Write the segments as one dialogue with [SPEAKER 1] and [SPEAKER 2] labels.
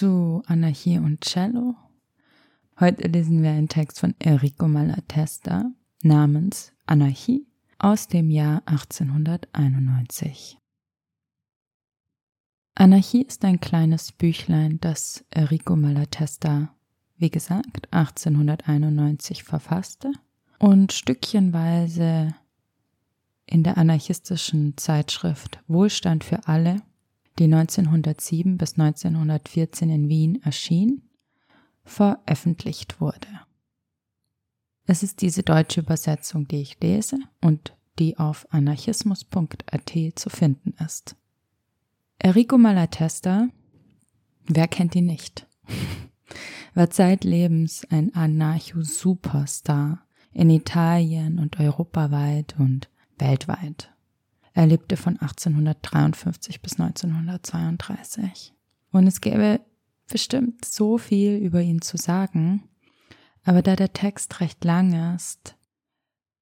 [SPEAKER 1] zu Anarchie und Cello. Heute lesen wir einen Text von Enrico Malatesta namens Anarchie aus dem Jahr 1891. Anarchie ist ein kleines Büchlein, das Enrico Malatesta, wie gesagt, 1891 verfasste und stückchenweise in der anarchistischen Zeitschrift Wohlstand für alle, die 1907 bis 1914 in Wien erschien, veröffentlicht wurde. Es ist diese deutsche Übersetzung, die ich lese und die auf anarchismus.at zu finden ist. Enrico Malatesta, wer kennt ihn nicht, war zeitlebens ein Anarcho-Superstar in Italien und europaweit und weltweit. Er lebte von 1853 bis 1932. Und es gäbe bestimmt so viel über ihn zu sagen, aber da der Text recht lang ist,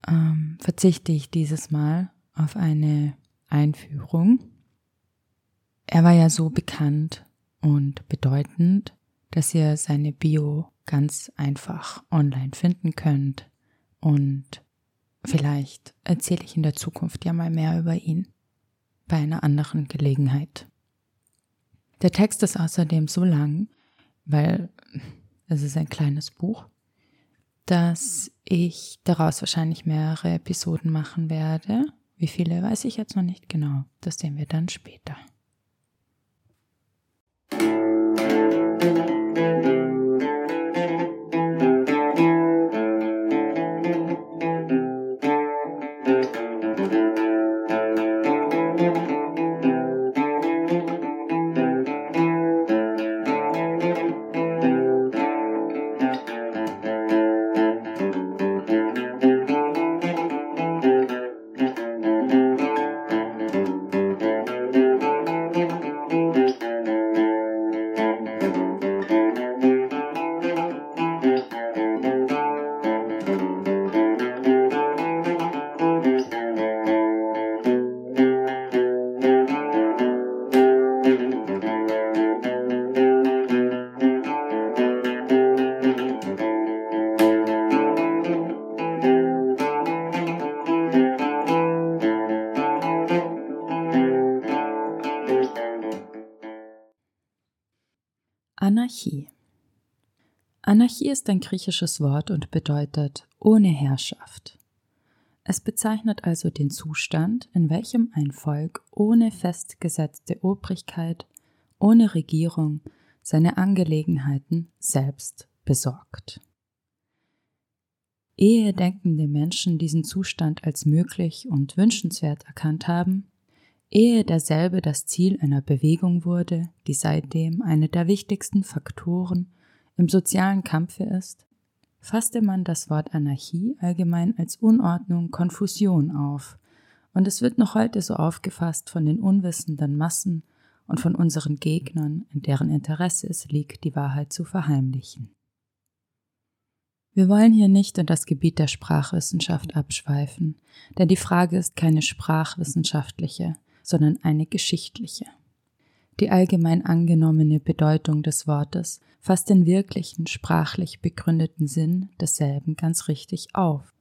[SPEAKER 1] ähm, verzichte ich dieses Mal auf eine Einführung. Er war ja so bekannt und bedeutend, dass ihr seine Bio ganz einfach online finden könnt und Vielleicht erzähle ich in der Zukunft ja mal mehr über ihn. Bei einer anderen Gelegenheit. Der Text ist außerdem so lang, weil es ist ein kleines Buch, dass ich daraus wahrscheinlich mehrere Episoden machen werde. Wie viele weiß ich jetzt noch nicht genau. Das sehen wir dann später. Ein griechisches Wort und bedeutet ohne Herrschaft. Es bezeichnet also den Zustand, in welchem ein Volk ohne festgesetzte Obrigkeit, ohne Regierung seine Angelegenheiten selbst besorgt. Ehe denkende Menschen diesen Zustand als möglich und wünschenswert erkannt haben, ehe derselbe das Ziel einer Bewegung wurde, die seitdem eine der wichtigsten Faktoren im sozialen Kampfe ist, fasste man das Wort Anarchie allgemein als Unordnung, Konfusion auf, und es wird noch heute so aufgefasst von den unwissenden Massen und von unseren Gegnern, in deren Interesse es liegt, die Wahrheit zu verheimlichen. Wir wollen hier nicht in das Gebiet der Sprachwissenschaft abschweifen, denn die Frage ist keine sprachwissenschaftliche, sondern eine geschichtliche. Die allgemein angenommene Bedeutung des Wortes fasst den wirklichen sprachlich begründeten Sinn desselben ganz richtig auf.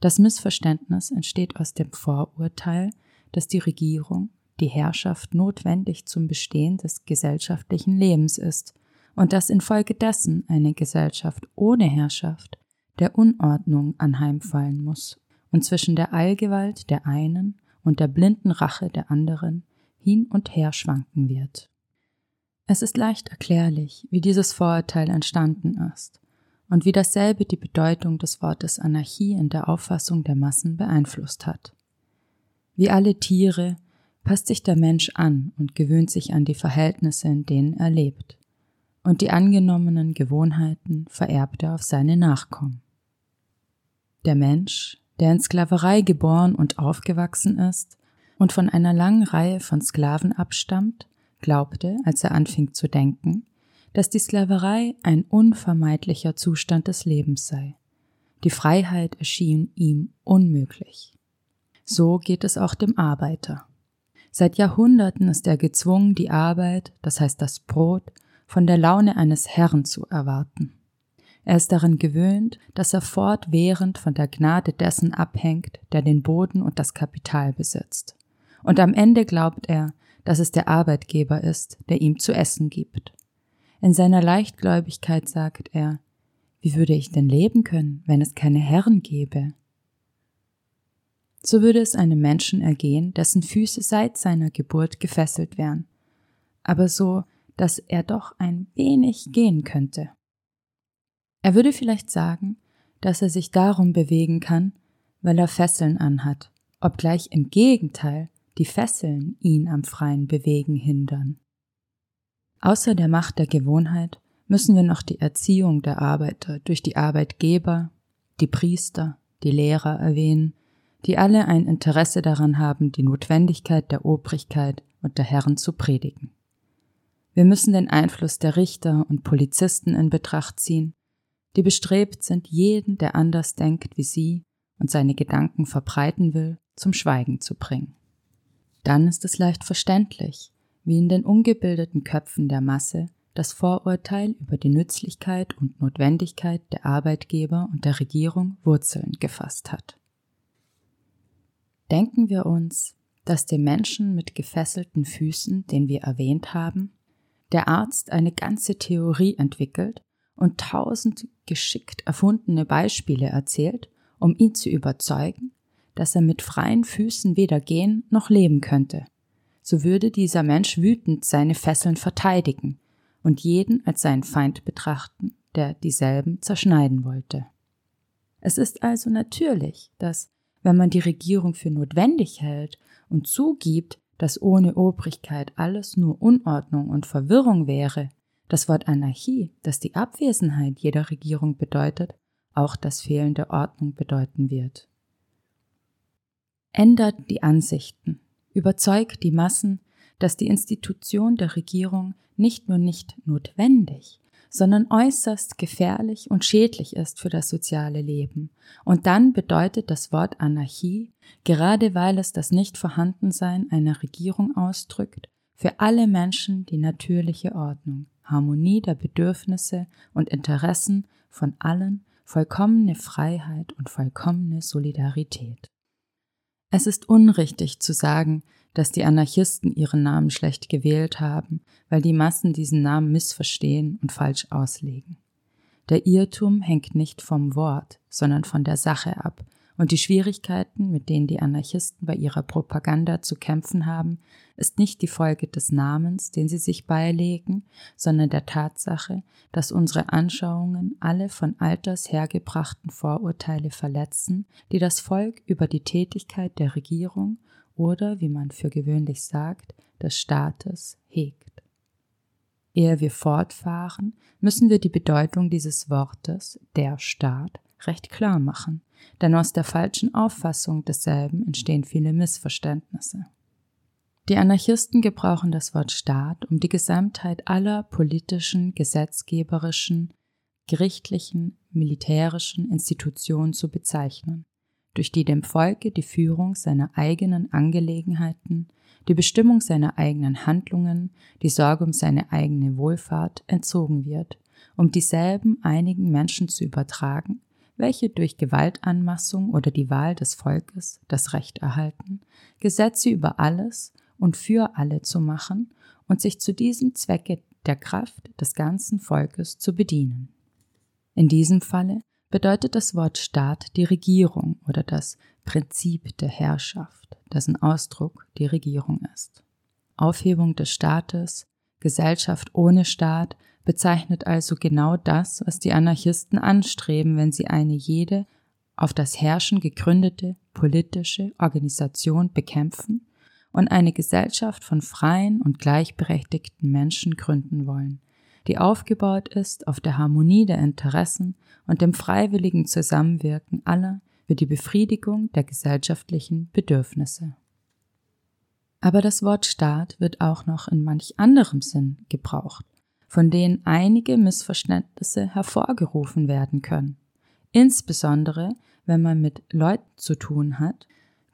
[SPEAKER 1] Das Missverständnis entsteht aus dem Vorurteil, dass die Regierung, die Herrschaft notwendig zum Bestehen des gesellschaftlichen Lebens ist und dass infolgedessen eine Gesellschaft ohne Herrschaft der Unordnung anheimfallen muss und zwischen der Allgewalt der einen und der blinden Rache der anderen hin und her schwanken wird. Es ist leicht erklärlich, wie dieses Vorurteil entstanden ist und wie dasselbe die Bedeutung des Wortes Anarchie in der Auffassung der Massen beeinflusst hat. Wie alle Tiere passt sich der Mensch an und gewöhnt sich an die Verhältnisse, in denen er lebt, und die angenommenen Gewohnheiten vererbt er auf seine Nachkommen. Der Mensch der in Sklaverei geboren und aufgewachsen ist und von einer langen Reihe von Sklaven abstammt, glaubte, als er anfing zu denken, dass die Sklaverei ein unvermeidlicher Zustand des Lebens sei. Die Freiheit erschien ihm unmöglich. So geht es auch dem Arbeiter. Seit Jahrhunderten ist er gezwungen, die Arbeit, das heißt das Brot, von der Laune eines Herrn zu erwarten. Er ist daran gewöhnt, dass er fortwährend von der Gnade dessen abhängt, der den Boden und das Kapital besitzt. Und am Ende glaubt er, dass es der Arbeitgeber ist, der ihm zu essen gibt. In seiner Leichtgläubigkeit sagt er, wie würde ich denn leben können, wenn es keine Herren gäbe? So würde es einem Menschen ergehen, dessen Füße seit seiner Geburt gefesselt wären, aber so, dass er doch ein wenig gehen könnte. Er würde vielleicht sagen, dass er sich darum bewegen kann, weil er Fesseln anhat, obgleich im Gegenteil die Fesseln ihn am freien Bewegen hindern. Außer der Macht der Gewohnheit müssen wir noch die Erziehung der Arbeiter durch die Arbeitgeber, die Priester, die Lehrer erwähnen, die alle ein Interesse daran haben, die Notwendigkeit der Obrigkeit und der Herren zu predigen. Wir müssen den Einfluss der Richter und Polizisten in Betracht ziehen, die bestrebt sind, jeden, der anders denkt wie sie und seine Gedanken verbreiten will, zum Schweigen zu bringen. Dann ist es leicht verständlich, wie in den ungebildeten Köpfen der Masse das Vorurteil über die Nützlichkeit und Notwendigkeit der Arbeitgeber und der Regierung Wurzeln gefasst hat. Denken wir uns, dass dem Menschen mit gefesselten Füßen, den wir erwähnt haben, der Arzt eine ganze Theorie entwickelt und tausend geschickt erfundene Beispiele erzählt, um ihn zu überzeugen, dass er mit freien Füßen weder gehen noch leben könnte. So würde dieser Mensch wütend seine Fesseln verteidigen und jeden als seinen Feind betrachten, der dieselben zerschneiden wollte. Es ist also natürlich, dass, wenn man die Regierung für notwendig hält und zugibt, dass ohne Obrigkeit alles nur Unordnung und Verwirrung wäre, das Wort Anarchie, das die Abwesenheit jeder Regierung bedeutet, auch das Fehlen der Ordnung bedeuten wird. Ändert die Ansichten, überzeugt die Massen, dass die Institution der Regierung nicht nur nicht notwendig, sondern äußerst gefährlich und schädlich ist für das soziale Leben. Und dann bedeutet das Wort Anarchie, gerade weil es das Nichtvorhandensein einer Regierung ausdrückt, für alle Menschen die natürliche Ordnung, Harmonie der Bedürfnisse und Interessen von allen, vollkommene Freiheit und vollkommene Solidarität. Es ist unrichtig zu sagen, dass die Anarchisten ihren Namen schlecht gewählt haben, weil die Massen diesen Namen missverstehen und falsch auslegen. Der Irrtum hängt nicht vom Wort, sondern von der Sache ab, und die Schwierigkeiten, mit denen die Anarchisten bei ihrer Propaganda zu kämpfen haben, ist nicht die Folge des Namens, den sie sich beilegen, sondern der Tatsache, dass unsere Anschauungen alle von alters hergebrachten Vorurteile verletzen, die das Volk über die Tätigkeit der Regierung oder, wie man für gewöhnlich sagt, des Staates hegt. Ehe wir fortfahren, müssen wir die Bedeutung dieses Wortes, der Staat, recht klar machen, denn aus der falschen Auffassung desselben entstehen viele Missverständnisse. Die Anarchisten gebrauchen das Wort Staat, um die Gesamtheit aller politischen, gesetzgeberischen, gerichtlichen, militärischen Institutionen zu bezeichnen, durch die dem Volke die Führung seiner eigenen Angelegenheiten, die Bestimmung seiner eigenen Handlungen, die Sorge um seine eigene Wohlfahrt entzogen wird, um dieselben einigen Menschen zu übertragen, welche durch Gewaltanmassung oder die Wahl des Volkes das Recht erhalten, Gesetze über alles und für alle zu machen und sich zu diesem Zwecke der Kraft des ganzen Volkes zu bedienen. In diesem Falle bedeutet das Wort Staat die Regierung oder das Prinzip der Herrschaft, dessen Ausdruck die Regierung ist. Aufhebung des Staates, Gesellschaft ohne Staat bezeichnet also genau das, was die Anarchisten anstreben, wenn sie eine jede auf das Herrschen gegründete politische Organisation bekämpfen und eine Gesellschaft von freien und gleichberechtigten Menschen gründen wollen, die aufgebaut ist auf der Harmonie der Interessen und dem freiwilligen Zusammenwirken aller für die Befriedigung der gesellschaftlichen Bedürfnisse. Aber das Wort Staat wird auch noch in manch anderem Sinn gebraucht von denen einige Missverständnisse hervorgerufen werden können. Insbesondere, wenn man mit Leuten zu tun hat,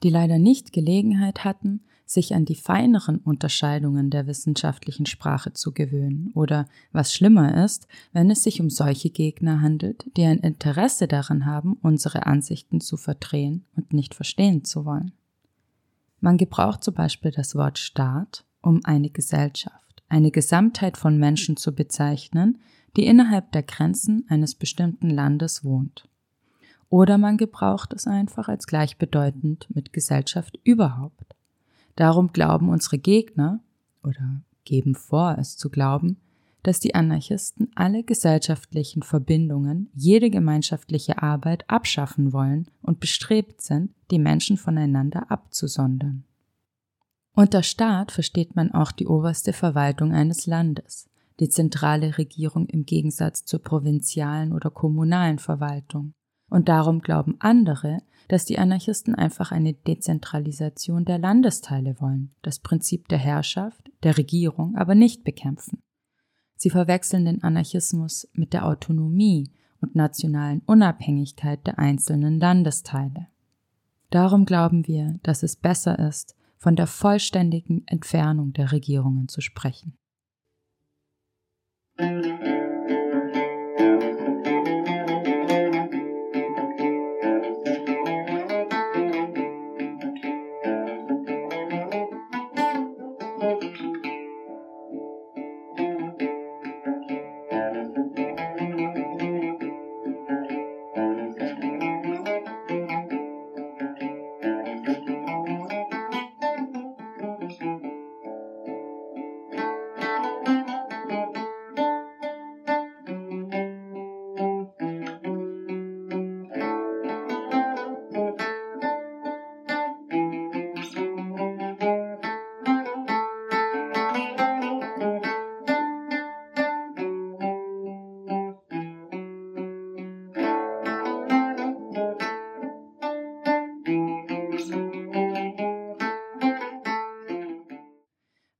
[SPEAKER 1] die leider nicht Gelegenheit hatten, sich an die feineren Unterscheidungen der wissenschaftlichen Sprache zu gewöhnen oder was schlimmer ist, wenn es sich um solche Gegner handelt, die ein Interesse daran haben, unsere Ansichten zu verdrehen und nicht verstehen zu wollen. Man gebraucht zum Beispiel das Wort Staat, um eine Gesellschaft, eine Gesamtheit von Menschen zu bezeichnen, die innerhalb der Grenzen eines bestimmten Landes wohnt. Oder man gebraucht es einfach als gleichbedeutend mit Gesellschaft überhaupt. Darum glauben unsere Gegner oder geben vor, es zu glauben, dass die Anarchisten alle gesellschaftlichen Verbindungen, jede gemeinschaftliche Arbeit abschaffen wollen und bestrebt sind, die Menschen voneinander abzusondern. Unter Staat versteht man auch die oberste Verwaltung eines Landes, die zentrale Regierung im Gegensatz zur provinzialen oder kommunalen Verwaltung. Und darum glauben andere, dass die Anarchisten einfach eine Dezentralisation der Landesteile wollen, das Prinzip der Herrschaft, der Regierung aber nicht bekämpfen. Sie verwechseln den Anarchismus mit der Autonomie und nationalen Unabhängigkeit der einzelnen Landesteile. Darum glauben wir, dass es besser ist, von der vollständigen Entfernung der Regierungen zu sprechen.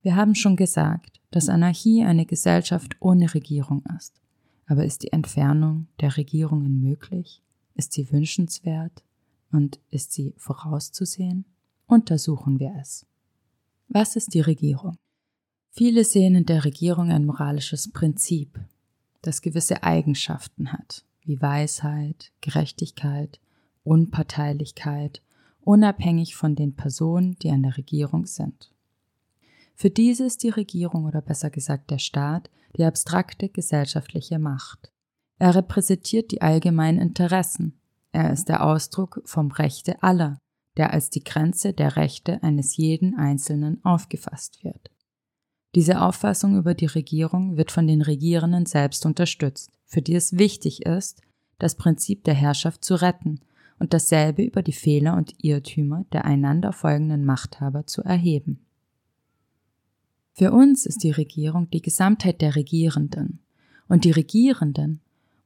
[SPEAKER 1] Wir haben schon gesagt, dass Anarchie eine Gesellschaft ohne Regierung ist. Aber ist die Entfernung der Regierungen möglich? Ist sie wünschenswert? Und ist sie vorauszusehen? Untersuchen wir es. Was ist die Regierung? Viele sehen in der Regierung ein moralisches Prinzip, das gewisse Eigenschaften hat, wie Weisheit, Gerechtigkeit, Unparteilichkeit, unabhängig von den Personen, die an der Regierung sind. Für diese ist die Regierung oder besser gesagt der Staat die abstrakte gesellschaftliche Macht. Er repräsentiert die allgemeinen Interessen. Er ist der Ausdruck vom Rechte aller, der als die Grenze der Rechte eines jeden Einzelnen aufgefasst wird. Diese Auffassung über die Regierung wird von den Regierenden selbst unterstützt, für die es wichtig ist, das Prinzip der Herrschaft zu retten und dasselbe über die Fehler und Irrtümer der einander folgenden Machthaber zu erheben. Für uns ist die Regierung die Gesamtheit der Regierenden. Und die Regierenden,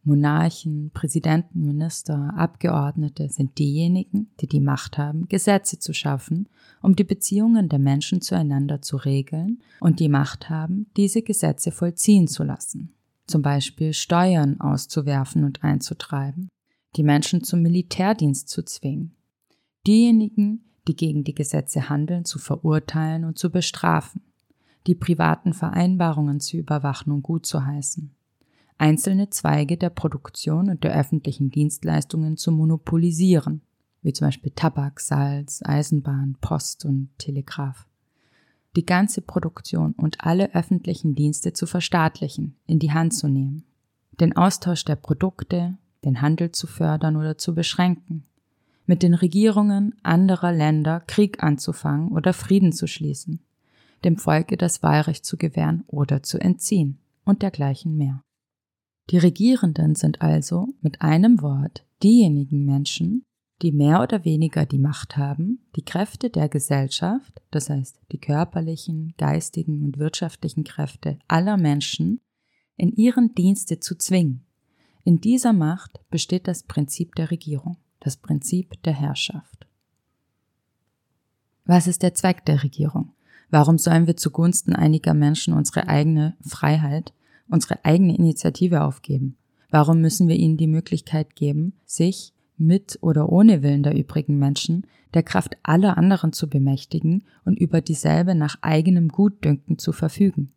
[SPEAKER 1] Monarchen, Präsidenten, Minister, Abgeordnete sind diejenigen, die die Macht haben, Gesetze zu schaffen, um die Beziehungen der Menschen zueinander zu regeln und die Macht haben, diese Gesetze vollziehen zu lassen. Zum Beispiel Steuern auszuwerfen und einzutreiben, die Menschen zum Militärdienst zu zwingen. Diejenigen, die gegen die Gesetze handeln, zu verurteilen und zu bestrafen die privaten Vereinbarungen zu überwachen und gut zu heißen, einzelne Zweige der Produktion und der öffentlichen Dienstleistungen zu monopolisieren, wie zum Beispiel Tabak, Salz, Eisenbahn, Post und Telegraph, die ganze Produktion und alle öffentlichen Dienste zu verstaatlichen, in die Hand zu nehmen, den Austausch der Produkte, den Handel zu fördern oder zu beschränken, mit den Regierungen anderer Länder Krieg anzufangen oder Frieden zu schließen, dem Volke das Wahlrecht zu gewähren oder zu entziehen und dergleichen mehr. Die Regierenden sind also mit einem Wort diejenigen Menschen, die mehr oder weniger die Macht haben, die Kräfte der Gesellschaft, das heißt die körperlichen, geistigen und wirtschaftlichen Kräfte aller Menschen, in ihren Dienste zu zwingen. In dieser Macht besteht das Prinzip der Regierung, das Prinzip der Herrschaft. Was ist der Zweck der Regierung? Warum sollen wir zugunsten einiger Menschen unsere eigene Freiheit, unsere eigene Initiative aufgeben? Warum müssen wir ihnen die Möglichkeit geben, sich mit oder ohne Willen der übrigen Menschen der Kraft aller anderen zu bemächtigen und über dieselbe nach eigenem Gutdünken zu verfügen?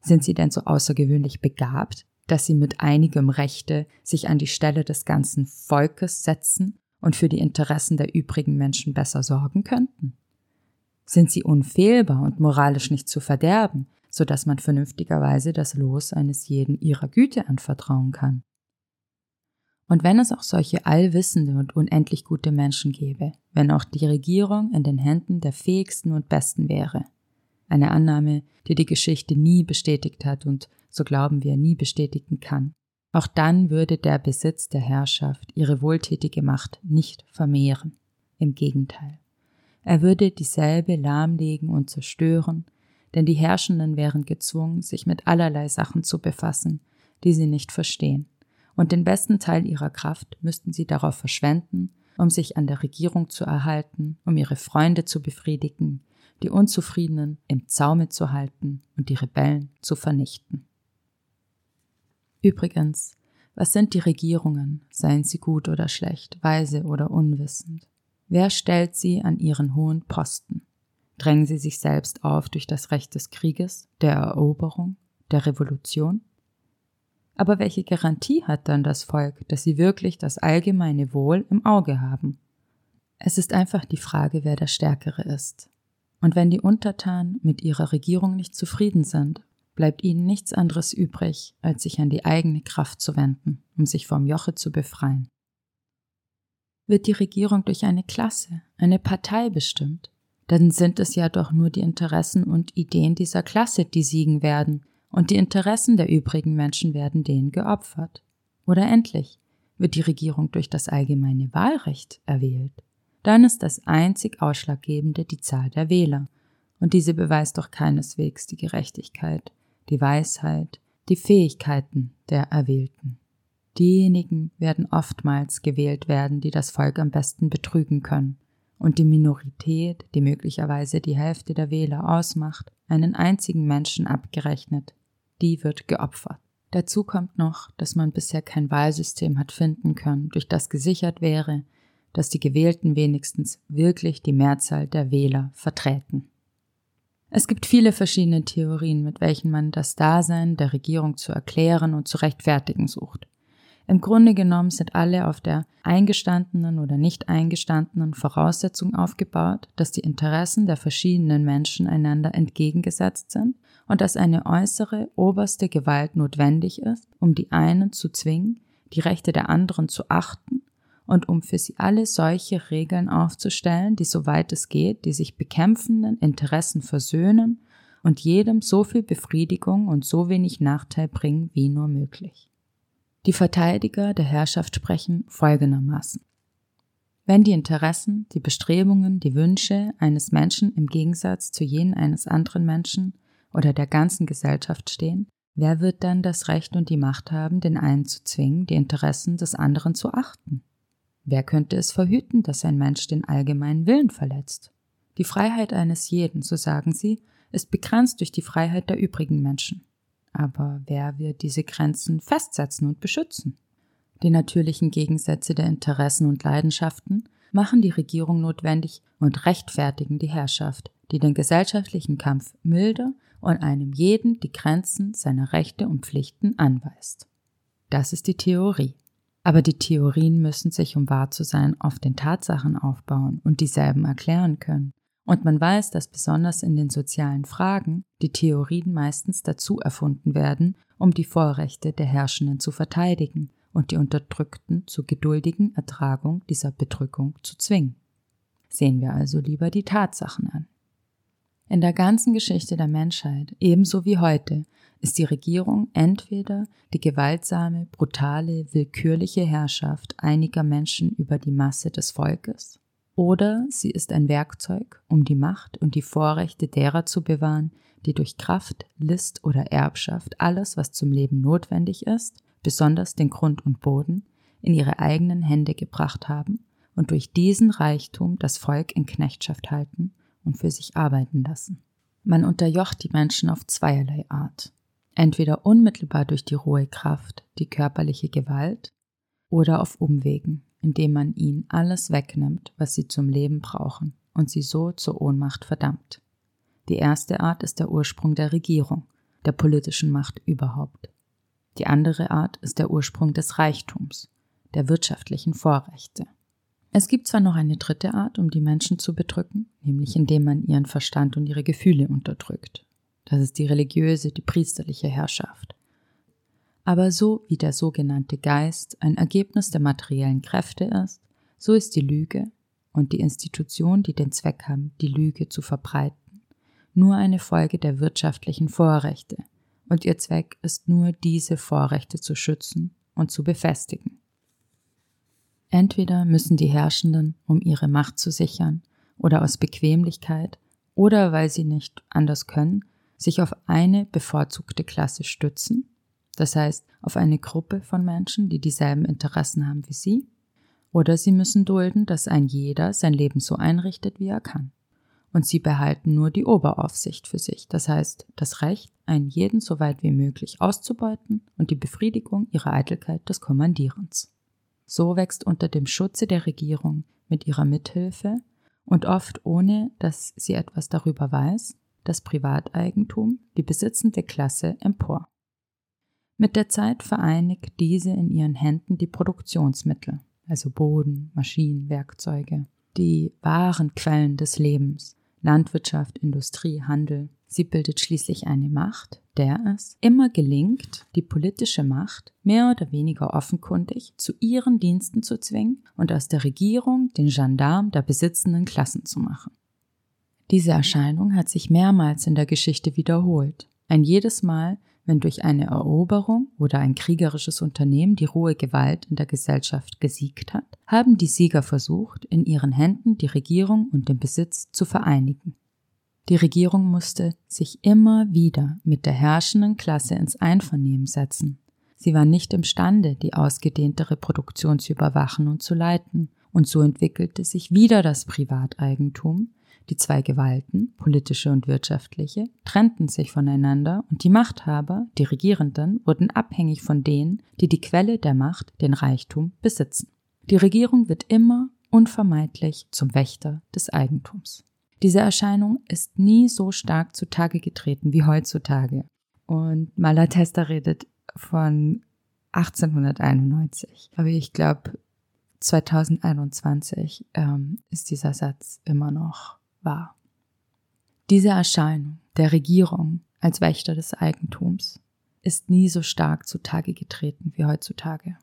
[SPEAKER 1] Sind sie denn so außergewöhnlich begabt, dass sie mit einigem Rechte sich an die Stelle des ganzen Volkes setzen und für die Interessen der übrigen Menschen besser sorgen könnten? Sind sie unfehlbar und moralisch nicht zu verderben, so dass man vernünftigerweise das Los eines jeden ihrer Güte anvertrauen kann? Und wenn es auch solche allwissende und unendlich gute Menschen gäbe, wenn auch die Regierung in den Händen der fähigsten und besten wäre, eine Annahme, die die Geschichte nie bestätigt hat und, so glauben wir, nie bestätigen kann, auch dann würde der Besitz der Herrschaft ihre wohltätige Macht nicht vermehren. Im Gegenteil. Er würde dieselbe lahmlegen und zerstören, denn die Herrschenden wären gezwungen, sich mit allerlei Sachen zu befassen, die sie nicht verstehen und den besten Teil ihrer Kraft müssten sie darauf verschwenden, um sich an der Regierung zu erhalten, um ihre Freunde zu befriedigen, die Unzufriedenen im Zaume zu halten und die Rebellen zu vernichten. Übrigens, was sind die Regierungen, seien sie gut oder schlecht, weise oder unwissend? Wer stellt sie an ihren hohen Posten? Drängen sie sich selbst auf durch das Recht des Krieges, der Eroberung, der Revolution? Aber welche Garantie hat dann das Volk, dass sie wirklich das allgemeine Wohl im Auge haben? Es ist einfach die Frage, wer der Stärkere ist. Und wenn die Untertanen mit ihrer Regierung nicht zufrieden sind, bleibt ihnen nichts anderes übrig, als sich an die eigene Kraft zu wenden, um sich vom Joche zu befreien. Wird die Regierung durch eine Klasse, eine Partei bestimmt, dann sind es ja doch nur die Interessen und Ideen dieser Klasse, die siegen werden, und die Interessen der übrigen Menschen werden denen geopfert. Oder endlich wird die Regierung durch das allgemeine Wahlrecht erwählt. Dann ist das einzig Ausschlaggebende die Zahl der Wähler, und diese beweist doch keineswegs die Gerechtigkeit, die Weisheit, die Fähigkeiten der Erwählten. Diejenigen werden oftmals gewählt werden, die das Volk am besten betrügen können, und die Minorität, die möglicherweise die Hälfte der Wähler ausmacht, einen einzigen Menschen abgerechnet, die wird geopfert. Dazu kommt noch, dass man bisher kein Wahlsystem hat finden können, durch das gesichert wäre, dass die Gewählten wenigstens wirklich die Mehrzahl der Wähler vertreten. Es gibt viele verschiedene Theorien, mit welchen man das Dasein der Regierung zu erklären und zu rechtfertigen sucht. Im Grunde genommen sind alle auf der eingestandenen oder nicht eingestandenen Voraussetzung aufgebaut, dass die Interessen der verschiedenen Menschen einander entgegengesetzt sind und dass eine äußere, oberste Gewalt notwendig ist, um die einen zu zwingen, die Rechte der anderen zu achten und um für sie alle solche Regeln aufzustellen, die soweit es geht, die sich bekämpfenden Interessen versöhnen und jedem so viel Befriedigung und so wenig Nachteil bringen wie nur möglich. Die Verteidiger der Herrschaft sprechen folgendermaßen. Wenn die Interessen, die Bestrebungen, die Wünsche eines Menschen im Gegensatz zu jenen eines anderen Menschen oder der ganzen Gesellschaft stehen, wer wird dann das Recht und die Macht haben, den einen zu zwingen, die Interessen des anderen zu achten? Wer könnte es verhüten, dass ein Mensch den allgemeinen Willen verletzt? Die Freiheit eines jeden, so sagen sie, ist begrenzt durch die Freiheit der übrigen Menschen. Aber wer wird diese Grenzen festsetzen und beschützen? Die natürlichen Gegensätze der Interessen und Leidenschaften machen die Regierung notwendig und rechtfertigen die Herrschaft, die den gesellschaftlichen Kampf milder und einem jeden die Grenzen seiner Rechte und Pflichten anweist. Das ist die Theorie. Aber die Theorien müssen sich, um wahr zu sein, auf den Tatsachen aufbauen und dieselben erklären können. Und man weiß, dass besonders in den sozialen Fragen die Theorien meistens dazu erfunden werden, um die Vorrechte der Herrschenden zu verteidigen und die Unterdrückten zur geduldigen Ertragung dieser Bedrückung zu zwingen. Sehen wir also lieber die Tatsachen an. In der ganzen Geschichte der Menschheit, ebenso wie heute, ist die Regierung entweder die gewaltsame, brutale, willkürliche Herrschaft einiger Menschen über die Masse des Volkes, oder sie ist ein Werkzeug, um die Macht und die Vorrechte derer zu bewahren, die durch Kraft, List oder Erbschaft alles, was zum Leben notwendig ist, besonders den Grund und Boden, in ihre eigenen Hände gebracht haben und durch diesen Reichtum das Volk in Knechtschaft halten und für sich arbeiten lassen. Man unterjocht die Menschen auf zweierlei Art. entweder unmittelbar durch die rohe Kraft, die körperliche Gewalt, oder auf Umwegen, indem man ihnen alles wegnimmt, was sie zum Leben brauchen und sie so zur Ohnmacht verdammt. Die erste Art ist der Ursprung der Regierung, der politischen Macht überhaupt. Die andere Art ist der Ursprung des Reichtums, der wirtschaftlichen Vorrechte. Es gibt zwar noch eine dritte Art, um die Menschen zu bedrücken, nämlich indem man ihren Verstand und ihre Gefühle unterdrückt. Das ist die religiöse, die priesterliche Herrschaft. Aber so wie der sogenannte Geist ein Ergebnis der materiellen Kräfte ist, so ist die Lüge und die Institution, die den Zweck haben, die Lüge zu verbreiten, nur eine Folge der wirtschaftlichen Vorrechte, und ihr Zweck ist nur diese Vorrechte zu schützen und zu befestigen. Entweder müssen die Herrschenden, um ihre Macht zu sichern, oder aus Bequemlichkeit, oder weil sie nicht anders können, sich auf eine bevorzugte Klasse stützen, das heißt auf eine Gruppe von Menschen, die dieselben Interessen haben wie sie, oder sie müssen dulden, dass ein jeder sein Leben so einrichtet, wie er kann. Und sie behalten nur die Oberaufsicht für sich, das heißt das Recht, einen jeden so weit wie möglich auszubeuten und die Befriedigung ihrer Eitelkeit des Kommandierens. So wächst unter dem Schutze der Regierung mit ihrer Mithilfe und oft ohne, dass sie etwas darüber weiß, das Privateigentum, die besitzende Klasse empor. Mit der Zeit vereinigt diese in ihren Händen die Produktionsmittel, also Boden, Maschinen, Werkzeuge, die wahren Quellen des Lebens, Landwirtschaft, Industrie, Handel. Sie bildet schließlich eine Macht, der es immer gelingt, die politische Macht mehr oder weniger offenkundig zu ihren Diensten zu zwingen und aus der Regierung den Gendarm der besitzenden Klassen zu machen. Diese Erscheinung hat sich mehrmals in der Geschichte wiederholt. Ein jedes Mal, wenn durch eine Eroberung oder ein kriegerisches Unternehmen die rohe Gewalt in der Gesellschaft gesiegt hat, haben die Sieger versucht, in ihren Händen die Regierung und den Besitz zu vereinigen. Die Regierung musste sich immer wieder mit der herrschenden Klasse ins Einvernehmen setzen. Sie war nicht imstande, die ausgedehnte Reproduktion zu überwachen und zu leiten, und so entwickelte sich wieder das Privateigentum, die zwei Gewalten, politische und wirtschaftliche, trennten sich voneinander und die Machthaber, die Regierenden, wurden abhängig von denen, die die Quelle der Macht, den Reichtum, besitzen. Die Regierung wird immer unvermeidlich zum Wächter des Eigentums. Diese Erscheinung ist nie so stark zutage getreten wie heutzutage. Und Malatesta redet von 1891. Aber ich glaube, 2021 ähm, ist dieser Satz immer noch war. Diese Erscheinung der Regierung als Wächter des Eigentums ist nie so stark zutage getreten wie heutzutage.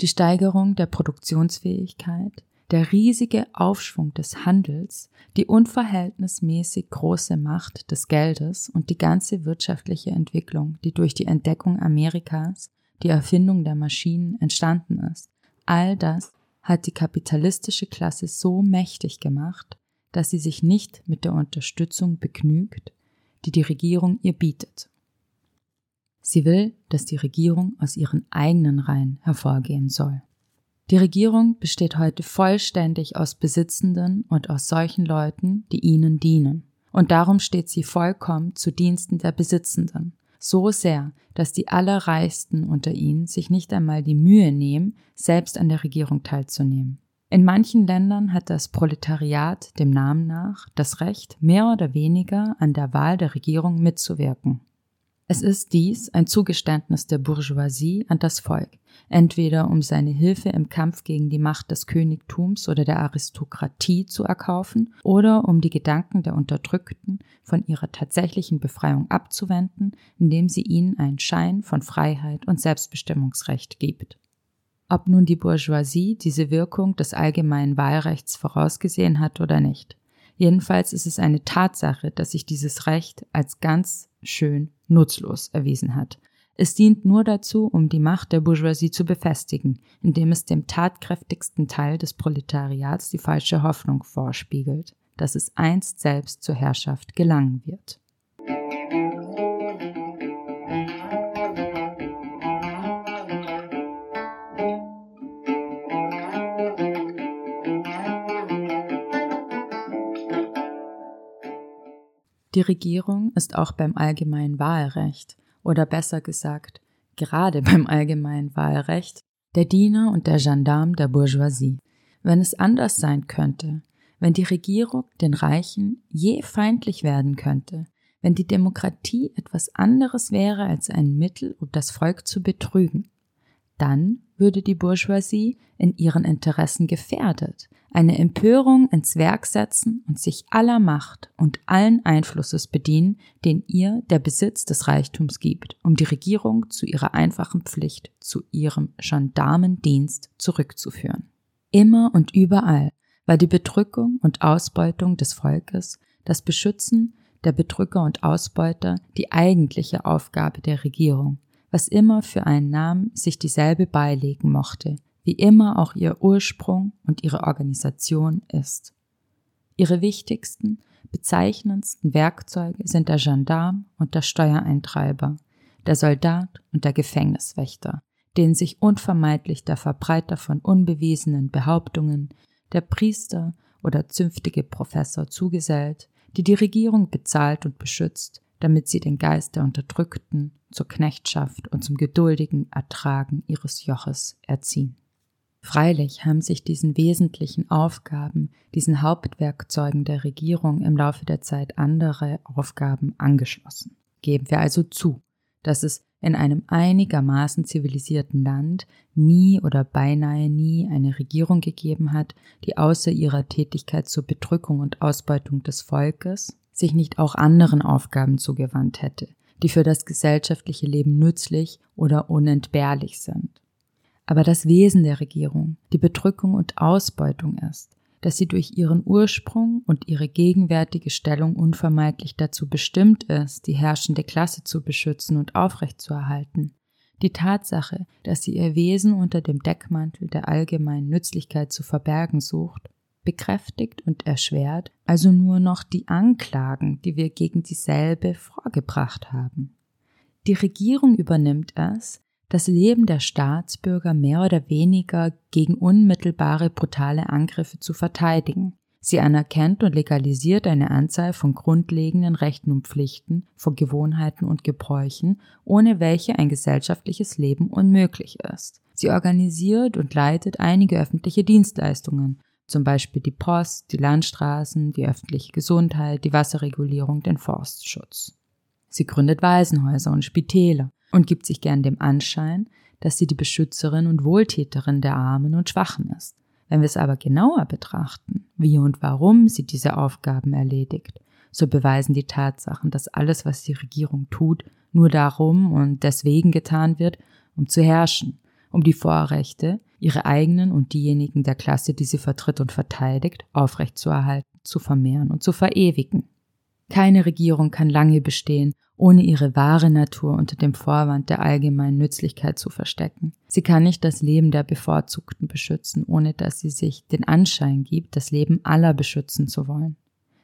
[SPEAKER 1] Die Steigerung der Produktionsfähigkeit, der riesige Aufschwung des Handels, die unverhältnismäßig große Macht des Geldes und die ganze wirtschaftliche Entwicklung, die durch die Entdeckung Amerikas, die Erfindung der Maschinen entstanden ist, all das hat die kapitalistische Klasse so mächtig gemacht, dass sie sich nicht mit der Unterstützung begnügt, die die Regierung ihr bietet. Sie will, dass die Regierung aus ihren eigenen Reihen hervorgehen soll. Die Regierung besteht heute vollständig aus Besitzenden und aus solchen Leuten, die ihnen dienen. Und darum steht sie vollkommen zu Diensten der Besitzenden. So sehr, dass die Allerreichsten unter ihnen sich nicht einmal die Mühe nehmen, selbst an der Regierung teilzunehmen. In manchen Ländern hat das Proletariat dem Namen nach das Recht, mehr oder weniger an der Wahl der Regierung mitzuwirken. Es ist dies ein Zugeständnis der Bourgeoisie an das Volk, entweder um seine Hilfe im Kampf gegen die Macht des Königtums oder der Aristokratie zu erkaufen oder um die Gedanken der Unterdrückten von ihrer tatsächlichen Befreiung abzuwenden, indem sie ihnen einen Schein von Freiheit und Selbstbestimmungsrecht gibt. Ob nun die Bourgeoisie diese Wirkung des allgemeinen Wahlrechts vorausgesehen hat oder nicht. Jedenfalls ist es eine Tatsache, dass sich dieses Recht als ganz schön nutzlos erwiesen hat. Es dient nur dazu, um die Macht der Bourgeoisie zu befestigen, indem es dem tatkräftigsten Teil des Proletariats die falsche Hoffnung vorspiegelt, dass es einst selbst zur Herrschaft gelangen wird. Die Regierung ist auch beim allgemeinen Wahlrecht oder besser gesagt, gerade beim allgemeinen Wahlrecht, der Diener und der Gendarm der Bourgeoisie. Wenn es anders sein könnte, wenn die Regierung den Reichen je feindlich werden könnte, wenn die Demokratie etwas anderes wäre als ein Mittel, um das Volk zu betrügen, dann würde die Bourgeoisie in ihren Interessen gefährdet, eine Empörung ins Werk setzen und sich aller Macht und allen Einflusses bedienen, den ihr der Besitz des Reichtums gibt, um die Regierung zu ihrer einfachen Pflicht, zu ihrem Gendarmendienst zurückzuführen. Immer und überall war die Bedrückung und Ausbeutung des Volkes, das Beschützen der Bedrücker und Ausbeuter die eigentliche Aufgabe der Regierung, was immer für einen Namen sich dieselbe beilegen mochte, wie immer auch ihr Ursprung und ihre Organisation ist. Ihre wichtigsten, bezeichnendsten Werkzeuge sind der Gendarm und der Steuereintreiber, der Soldat und der Gefängniswächter, denen sich unvermeidlich der Verbreiter von unbewiesenen Behauptungen, der Priester oder zünftige Professor zugesellt, die die Regierung bezahlt und beschützt, damit sie den Geist der Unterdrückten zur Knechtschaft und zum geduldigen Ertragen ihres Joches erziehen. Freilich haben sich diesen wesentlichen Aufgaben, diesen Hauptwerkzeugen der Regierung im Laufe der Zeit andere Aufgaben angeschlossen. Geben wir also zu, dass es in einem einigermaßen zivilisierten Land nie oder beinahe nie eine Regierung gegeben hat, die außer ihrer Tätigkeit zur Bedrückung und Ausbeutung des Volkes sich nicht auch anderen Aufgaben zugewandt hätte, die für das gesellschaftliche Leben nützlich oder unentbehrlich sind. Aber das Wesen der Regierung, die Bedrückung und Ausbeutung ist, dass sie durch ihren Ursprung und ihre gegenwärtige Stellung unvermeidlich dazu bestimmt ist, die herrschende Klasse zu beschützen und aufrechtzuerhalten. Die Tatsache, dass sie ihr Wesen unter dem Deckmantel der allgemeinen Nützlichkeit zu verbergen sucht, bekräftigt und erschwert also nur noch die Anklagen, die wir gegen dieselbe vorgebracht haben. Die Regierung übernimmt es, das Leben der Staatsbürger mehr oder weniger gegen unmittelbare brutale Angriffe zu verteidigen. Sie anerkennt und legalisiert eine Anzahl von grundlegenden Rechten und Pflichten, von Gewohnheiten und Gebräuchen, ohne welche ein gesellschaftliches Leben unmöglich ist. Sie organisiert und leitet einige öffentliche Dienstleistungen, zum Beispiel die Post, die Landstraßen, die öffentliche Gesundheit, die Wasserregulierung, den Forstschutz. Sie gründet Waisenhäuser und Spitäler, und gibt sich gern dem Anschein, dass sie die Beschützerin und Wohltäterin der Armen und Schwachen ist. Wenn wir es aber genauer betrachten, wie und warum sie diese Aufgaben erledigt, so beweisen die Tatsachen, dass alles, was die Regierung tut, nur darum und deswegen getan wird, um zu herrschen, um die Vorrechte, ihre eigenen und diejenigen der Klasse, die sie vertritt und verteidigt, aufrechtzuerhalten, zu vermehren und zu verewigen. Keine Regierung kann lange bestehen, ohne ihre wahre Natur unter dem Vorwand der allgemeinen Nützlichkeit zu verstecken. Sie kann nicht das Leben der Bevorzugten beschützen, ohne dass sie sich den Anschein gibt, das Leben aller beschützen zu wollen.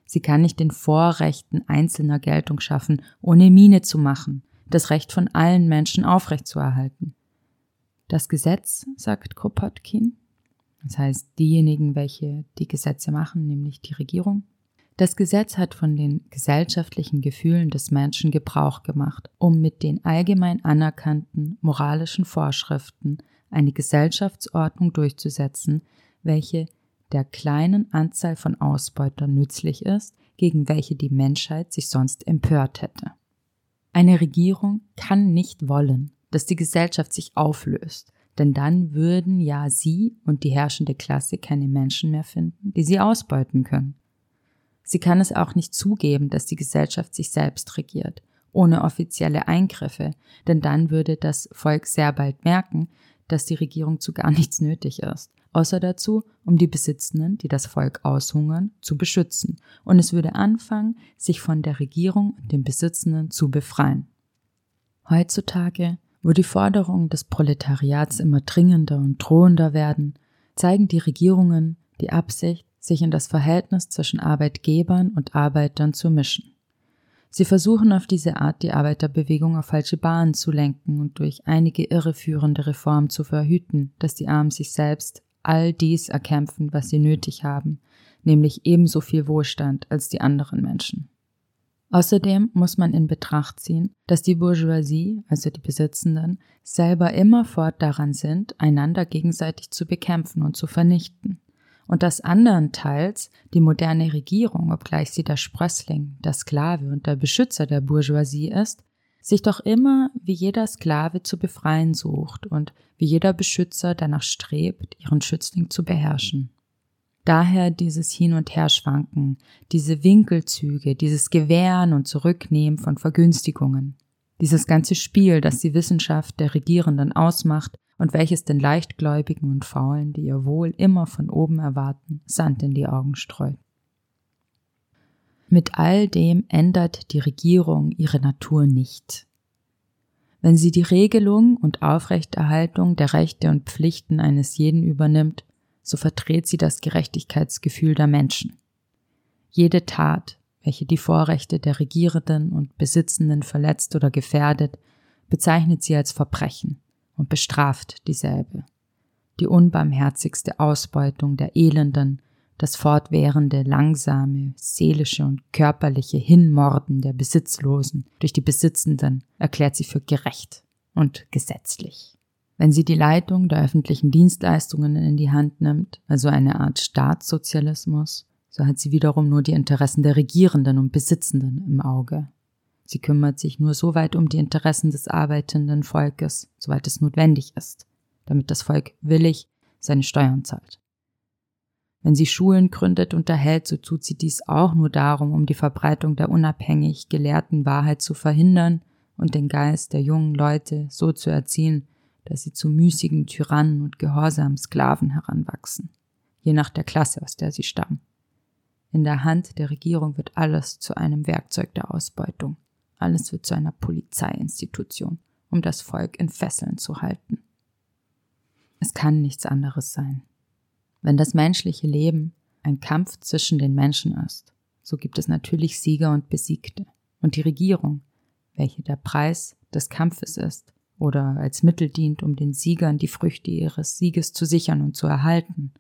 [SPEAKER 1] Sie kann nicht den Vorrechten einzelner Geltung schaffen, ohne Miene zu machen, das Recht von allen Menschen aufrechtzuerhalten. Das Gesetz, sagt Kropotkin, das heißt diejenigen, welche die Gesetze machen, nämlich die Regierung, das Gesetz hat von den gesellschaftlichen Gefühlen des Menschen Gebrauch gemacht, um mit den allgemein anerkannten moralischen Vorschriften eine Gesellschaftsordnung durchzusetzen, welche der kleinen Anzahl von Ausbeutern nützlich ist, gegen welche die Menschheit sich sonst empört hätte. Eine Regierung kann nicht wollen, dass die Gesellschaft sich auflöst, denn dann würden ja sie und die herrschende Klasse keine Menschen mehr finden, die sie ausbeuten können. Sie kann es auch nicht zugeben, dass die Gesellschaft sich selbst regiert, ohne offizielle Eingriffe, denn dann würde das Volk sehr bald merken, dass die Regierung zu gar nichts nötig ist, außer dazu, um die Besitzenden, die das Volk aushungern, zu beschützen, und es würde anfangen, sich von der Regierung und den Besitzenden zu befreien. Heutzutage, wo die Forderungen des Proletariats immer dringender und drohender werden, zeigen die Regierungen die Absicht, sich in das Verhältnis zwischen Arbeitgebern und Arbeitern zu mischen. Sie versuchen auf diese Art die Arbeiterbewegung auf falsche Bahnen zu lenken und durch einige irreführende Reformen zu verhüten, dass die Armen sich selbst all dies erkämpfen, was sie nötig haben, nämlich ebenso viel Wohlstand als die anderen Menschen. Außerdem muss man in Betracht ziehen, dass die Bourgeoisie, also die Besitzenden, selber immerfort daran sind, einander gegenseitig zu bekämpfen und zu vernichten. Und dass andernteils die moderne Regierung, obgleich sie der Sprössling, der Sklave und der Beschützer der Bourgeoisie ist, sich doch immer wie jeder Sklave zu befreien sucht und wie jeder Beschützer danach strebt, ihren Schützling zu beherrschen. Daher dieses Hin- und Herschwanken, diese Winkelzüge, dieses Gewähren und Zurücknehmen von Vergünstigungen, dieses ganze Spiel, das die Wissenschaft der Regierenden ausmacht und welches den Leichtgläubigen und Faulen, die ihr Wohl immer von oben erwarten, Sand in die Augen streut. Mit all dem ändert die Regierung ihre Natur nicht. Wenn sie die Regelung und Aufrechterhaltung der Rechte und Pflichten eines jeden übernimmt, so verdreht sie das Gerechtigkeitsgefühl der Menschen. Jede Tat, welche die Vorrechte der Regierenden und Besitzenden verletzt oder gefährdet, bezeichnet sie als Verbrechen und bestraft dieselbe. Die unbarmherzigste Ausbeutung der Elenden, das fortwährende, langsame, seelische und körperliche Hinmorden der Besitzlosen durch die Besitzenden erklärt sie für gerecht und gesetzlich. Wenn sie die Leitung der öffentlichen Dienstleistungen in die Hand nimmt, also eine Art Staatssozialismus, so hat sie wiederum nur die Interessen der Regierenden und Besitzenden im Auge. Sie kümmert sich nur so weit um die Interessen des arbeitenden Volkes, soweit es notwendig ist, damit das Volk willig seine Steuern zahlt. Wenn sie Schulen gründet und erhält, so tut sie dies auch nur darum, um die Verbreitung der unabhängig gelehrten Wahrheit zu verhindern und den Geist der jungen Leute so zu erziehen, dass sie zu müßigen Tyrannen und gehorsamen Sklaven heranwachsen, je nach der Klasse, aus der sie stammen. In der Hand der Regierung wird alles zu einem Werkzeug der Ausbeutung. Alles wird zu einer Polizeiinstitution, um das Volk in Fesseln zu halten. Es kann nichts anderes sein. Wenn das menschliche Leben ein Kampf zwischen den Menschen ist, so gibt es natürlich Sieger und Besiegte. Und die Regierung, welche der Preis des Kampfes ist, oder als Mittel dient, um den Siegern die Früchte ihres Sieges zu sichern und zu erhalten,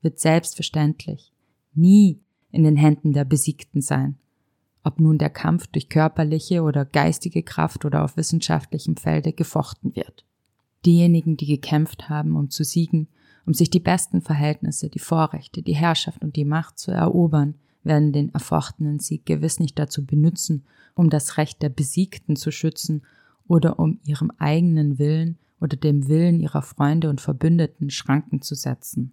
[SPEAKER 1] wird selbstverständlich nie in den Händen der Besiegten sein, ob nun der Kampf durch körperliche oder geistige Kraft oder auf wissenschaftlichem Felde gefochten wird. Diejenigen, die gekämpft haben, um zu siegen, um sich die besten Verhältnisse, die Vorrechte, die Herrschaft und die Macht zu erobern, werden den erfochtenen Sieg gewiss nicht dazu benutzen, um das Recht der Besiegten zu schützen oder um ihrem eigenen Willen oder dem Willen ihrer Freunde und Verbündeten Schranken zu setzen.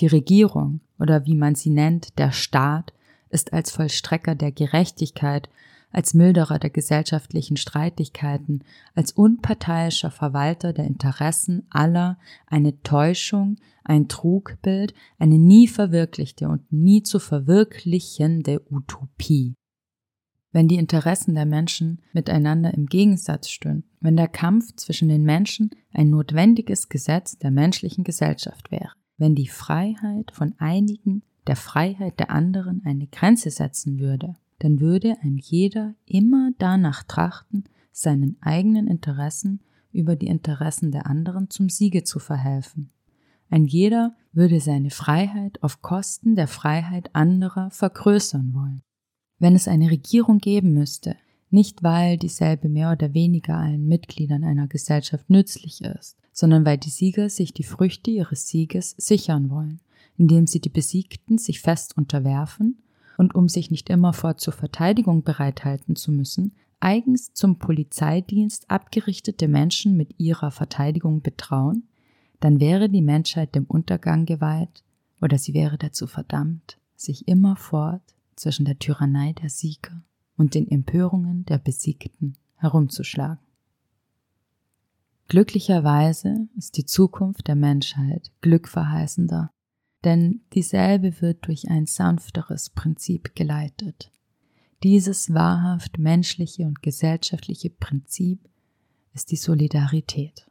[SPEAKER 1] Die Regierung oder wie man sie nennt, der Staat, ist als Vollstrecker der Gerechtigkeit, als Milderer der gesellschaftlichen Streitigkeiten, als unparteiischer Verwalter der Interessen aller eine Täuschung, ein Trugbild, eine nie verwirklichte und nie zu verwirklichende Utopie. Wenn die Interessen der Menschen miteinander im Gegensatz stünden, wenn der Kampf zwischen den Menschen ein notwendiges Gesetz der menschlichen Gesellschaft wäre, wenn die Freiheit von einigen der Freiheit der anderen eine Grenze setzen würde, dann würde ein jeder immer danach trachten, seinen eigenen Interessen über die Interessen der anderen zum Siege zu verhelfen. Ein jeder würde seine Freiheit auf Kosten der Freiheit anderer vergrößern wollen wenn es eine Regierung geben müsste, nicht weil dieselbe mehr oder weniger allen Mitgliedern einer Gesellschaft nützlich ist, sondern weil die Sieger sich die Früchte ihres Sieges sichern wollen, indem sie die Besiegten sich fest unterwerfen und um sich nicht immerfort zur Verteidigung bereithalten zu müssen, eigens zum Polizeidienst abgerichtete Menschen mit ihrer Verteidigung betrauen, dann wäre die Menschheit dem Untergang geweiht oder sie wäre dazu verdammt, sich immerfort zwischen der Tyrannei der Sieger und den Empörungen der Besiegten herumzuschlagen. Glücklicherweise ist die Zukunft der Menschheit glückverheißender, denn dieselbe wird durch ein sanfteres Prinzip geleitet. Dieses wahrhaft menschliche und gesellschaftliche Prinzip ist die Solidarität.